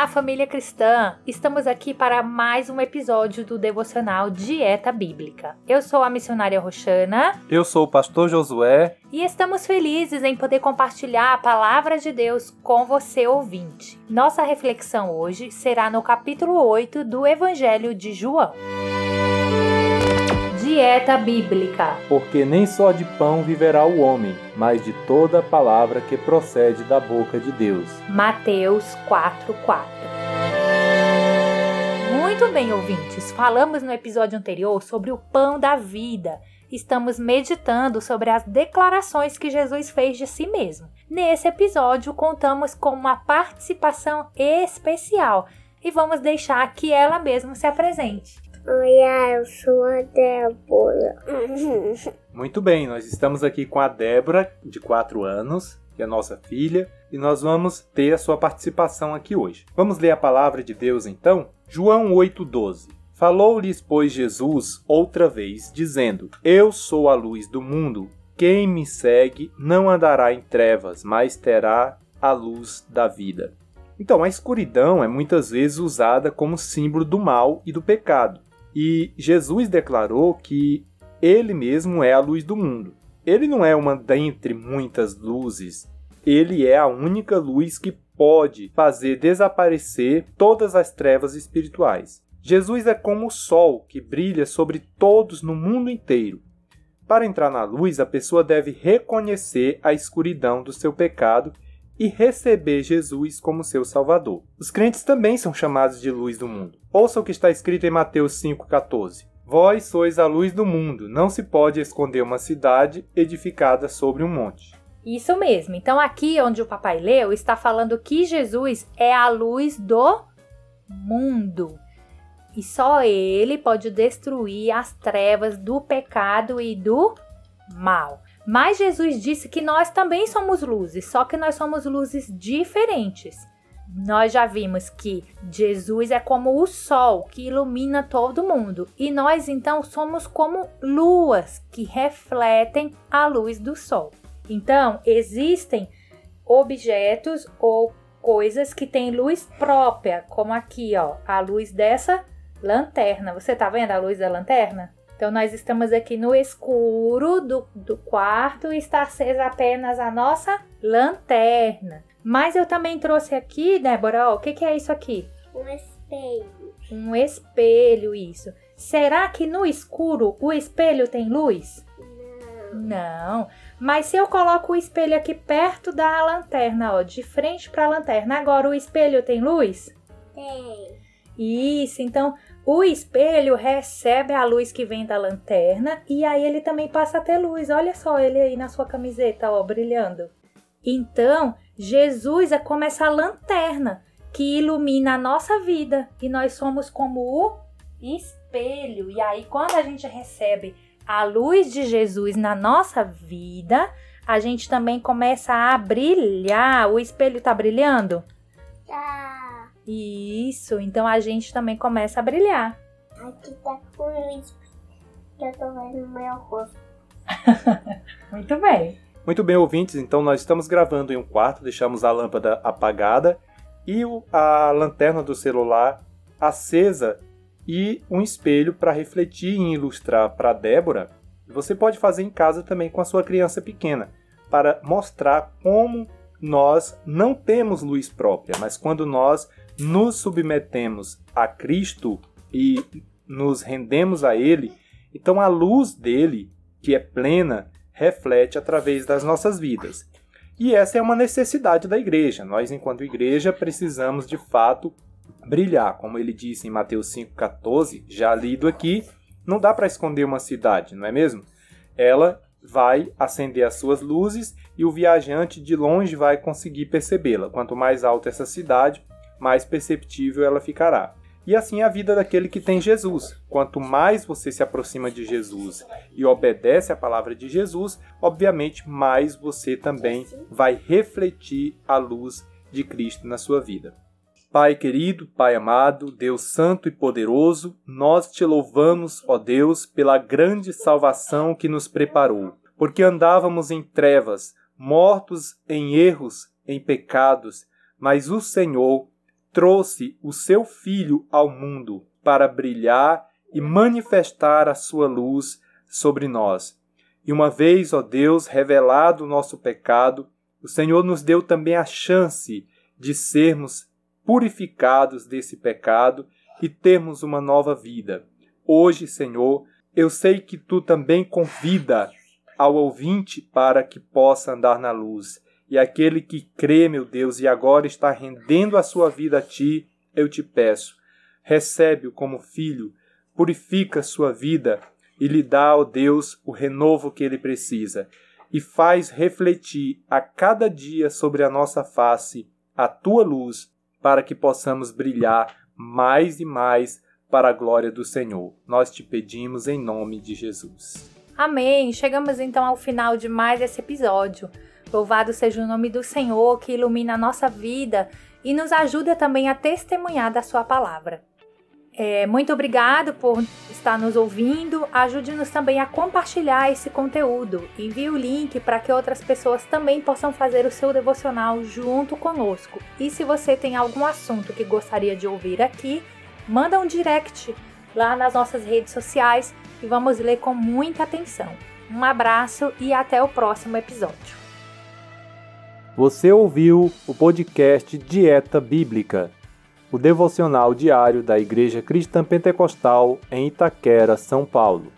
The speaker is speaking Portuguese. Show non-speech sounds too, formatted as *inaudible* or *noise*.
Olá, família cristã! Estamos aqui para mais um episódio do devocional Dieta Bíblica. Eu sou a missionária Roxana. Eu sou o pastor Josué. E estamos felizes em poder compartilhar a palavra de Deus com você, ouvinte. Nossa reflexão hoje será no capítulo 8 do Evangelho de João. Dieta Bíblica. Porque nem só de pão viverá o homem, mas de toda palavra que procede da boca de Deus. Mateus 4:4. Muito bem, ouvintes. Falamos no episódio anterior sobre o pão da vida. Estamos meditando sobre as declarações que Jesus fez de si mesmo. Nesse episódio, contamos com uma participação especial e vamos deixar que ela mesma se apresente. Oi, eu sou a Débora. *laughs* Muito bem, nós estamos aqui com a Débora, de 4 anos, que é nossa filha, e nós vamos ter a sua participação aqui hoje. Vamos ler a palavra de Deus então? João 8,12 Falou-lhes, pois, Jesus outra vez, dizendo: Eu sou a luz do mundo. Quem me segue não andará em trevas, mas terá a luz da vida. Então, a escuridão é muitas vezes usada como símbolo do mal e do pecado. E Jesus declarou que ele mesmo é a luz do mundo. Ele não é uma dentre muitas luzes, ele é a única luz que pode fazer desaparecer todas as trevas espirituais. Jesus é como o sol que brilha sobre todos no mundo inteiro. Para entrar na luz, a pessoa deve reconhecer a escuridão do seu pecado e receber Jesus como seu Salvador. Os crentes também são chamados de luz do mundo. Ouça o que está escrito em Mateus 5,14. Vós sois a luz do mundo, não se pode esconder uma cidade edificada sobre um monte. Isso mesmo. Então, aqui onde o papai leu, está falando que Jesus é a luz do mundo. E só ele pode destruir as trevas do pecado e do mal. Mas Jesus disse que nós também somos luzes, só que nós somos luzes diferentes. Nós já vimos que Jesus é como o sol que ilumina todo mundo, e nós então somos como luas que refletem a luz do sol. Então, existem objetos ou coisas que têm luz própria, como aqui, ó, a luz dessa lanterna. Você tá vendo a luz da lanterna? Então, nós estamos aqui no escuro do, do quarto e está acesa apenas a nossa lanterna. Mas eu também trouxe aqui, Débora, ó, o que, que é isso aqui? Um espelho. Um espelho, isso. Será que no escuro o espelho tem luz? Não. Não. Mas se eu coloco o espelho aqui perto da lanterna, ó, de frente para a lanterna, agora o espelho tem luz? Tem. Isso, então o espelho recebe a luz que vem da lanterna e aí ele também passa a ter luz. Olha só ele aí na sua camiseta, ó, brilhando. Então, Jesus é como essa lanterna que ilumina a nossa vida e nós somos como o espelho. E aí, quando a gente recebe a luz de Jesus na nossa vida, a gente também começa a brilhar. O espelho tá brilhando? Tá. Isso, então a gente também começa a brilhar. Aqui tá com luz que eu tô vendo no meu rosto. *laughs* Muito bem. Muito bem, ouvintes, então nós estamos gravando em um quarto, deixamos a lâmpada apagada e o- a lanterna do celular acesa e um espelho para refletir e ilustrar para Débora. Você pode fazer em casa também com a sua criança pequena, para mostrar como nós não temos luz própria, mas quando nós nos submetemos a Cristo e nos rendemos a Ele, então a luz dele, que é plena, reflete através das nossas vidas. E essa é uma necessidade da igreja. Nós, enquanto igreja, precisamos de fato brilhar. Como ele disse em Mateus 5,14, já lido aqui, não dá para esconder uma cidade, não é mesmo? Ela vai acender as suas luzes e o viajante de longe vai conseguir percebê-la. Quanto mais alta essa cidade, mais perceptível ela ficará. E assim é a vida daquele que tem Jesus. Quanto mais você se aproxima de Jesus e obedece à palavra de Jesus, obviamente mais você também vai refletir a luz de Cristo na sua vida. Pai querido, Pai amado, Deus santo e poderoso, nós te louvamos, ó Deus, pela grande salvação que nos preparou, porque andávamos em trevas, mortos em erros, em pecados, mas o Senhor trouxe o seu Filho ao mundo para brilhar e manifestar a sua luz sobre nós. E uma vez, ó Deus, revelado o nosso pecado, o Senhor nos deu também a chance de sermos purificados desse pecado e termos uma nova vida. Hoje, Senhor, eu sei que tu também convida ao ouvinte para que possa andar na luz. E aquele que crê, meu Deus, e agora está rendendo a sua vida a ti, eu te peço, recebe-o como filho, purifica sua vida e lhe dá, ó Deus, o renovo que ele precisa, e faz refletir a cada dia sobre a nossa face a tua luz, para que possamos brilhar mais e mais para a glória do Senhor. Nós te pedimos em nome de Jesus. Amém. Chegamos então ao final de mais esse episódio. Louvado seja o nome do Senhor que ilumina a nossa vida e nos ajuda também a testemunhar da Sua palavra. É, muito obrigado por estar nos ouvindo. Ajude-nos também a compartilhar esse conteúdo. Envie o link para que outras pessoas também possam fazer o seu devocional junto conosco. E se você tem algum assunto que gostaria de ouvir aqui, manda um direct lá nas nossas redes sociais e vamos ler com muita atenção. Um abraço e até o próximo episódio. Você ouviu o podcast Dieta Bíblica, o devocional diário da Igreja Cristã Pentecostal em Itaquera, São Paulo.